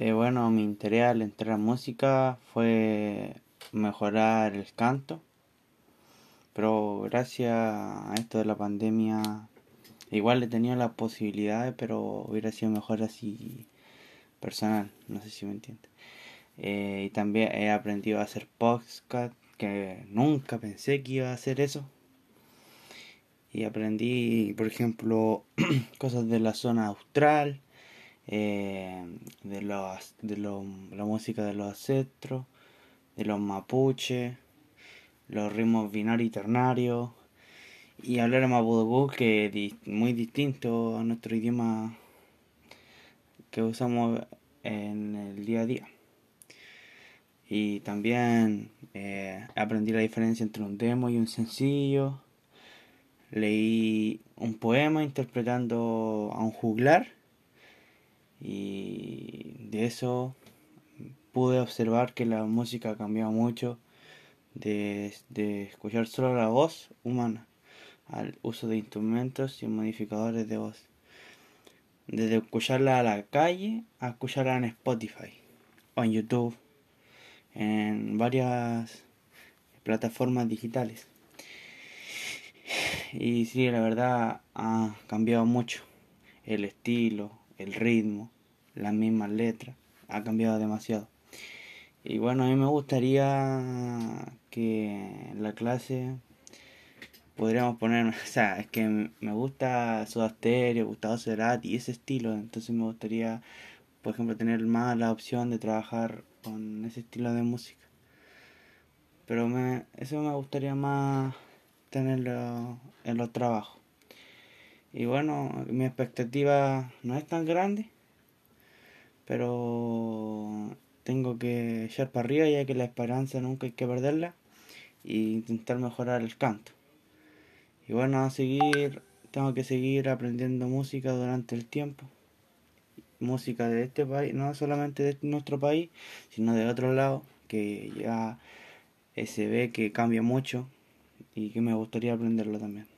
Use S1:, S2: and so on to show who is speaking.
S1: Eh, bueno, mi interés al entrar a música fue mejorar el canto, pero gracias a esto de la pandemia igual he tenido las posibilidades, pero hubiera sido mejor así personal, no sé si me entiendes. Eh, y también he aprendido a hacer podcast, que nunca pensé que iba a hacer eso. Y aprendí, por ejemplo, cosas de la zona austral, eh, de, los, de la música de los ancestros, de los mapuches, los ritmos binarios y ternarios, y hablar en mapudungun que es muy distinto a nuestro idioma que usamos en el día a día. Y también eh, aprendí la diferencia entre un demo y un sencillo. Leí un poema interpretando a un juglar y de eso pude observar que la música ha cambiado mucho de, de escuchar solo la voz humana al uso de instrumentos y modificadores de voz. Desde escucharla a la calle a escucharla en Spotify o en YouTube, en varias plataformas digitales. Y sí, la verdad ha cambiado mucho el estilo, el ritmo, las mismas letras, ha cambiado demasiado. Y bueno, a mí me gustaría que la clase podríamos poner, o sea, es que me gusta Soda Stereo, Gustavo Cerati y ese estilo, entonces me gustaría, por ejemplo, tener más la opción de trabajar con ese estilo de música. Pero me, eso me gustaría más tenerlo en los trabajos. Y bueno, mi expectativa no es tan grande, pero tengo que echar para arriba ya que la esperanza nunca hay que perderla e intentar mejorar el canto. Y bueno, a seguir, tengo que seguir aprendiendo música durante el tiempo. Música de este país, no solamente de nuestro país, sino de otro lado, que ya se ve que cambia mucho y que me gustaría aprenderlo también.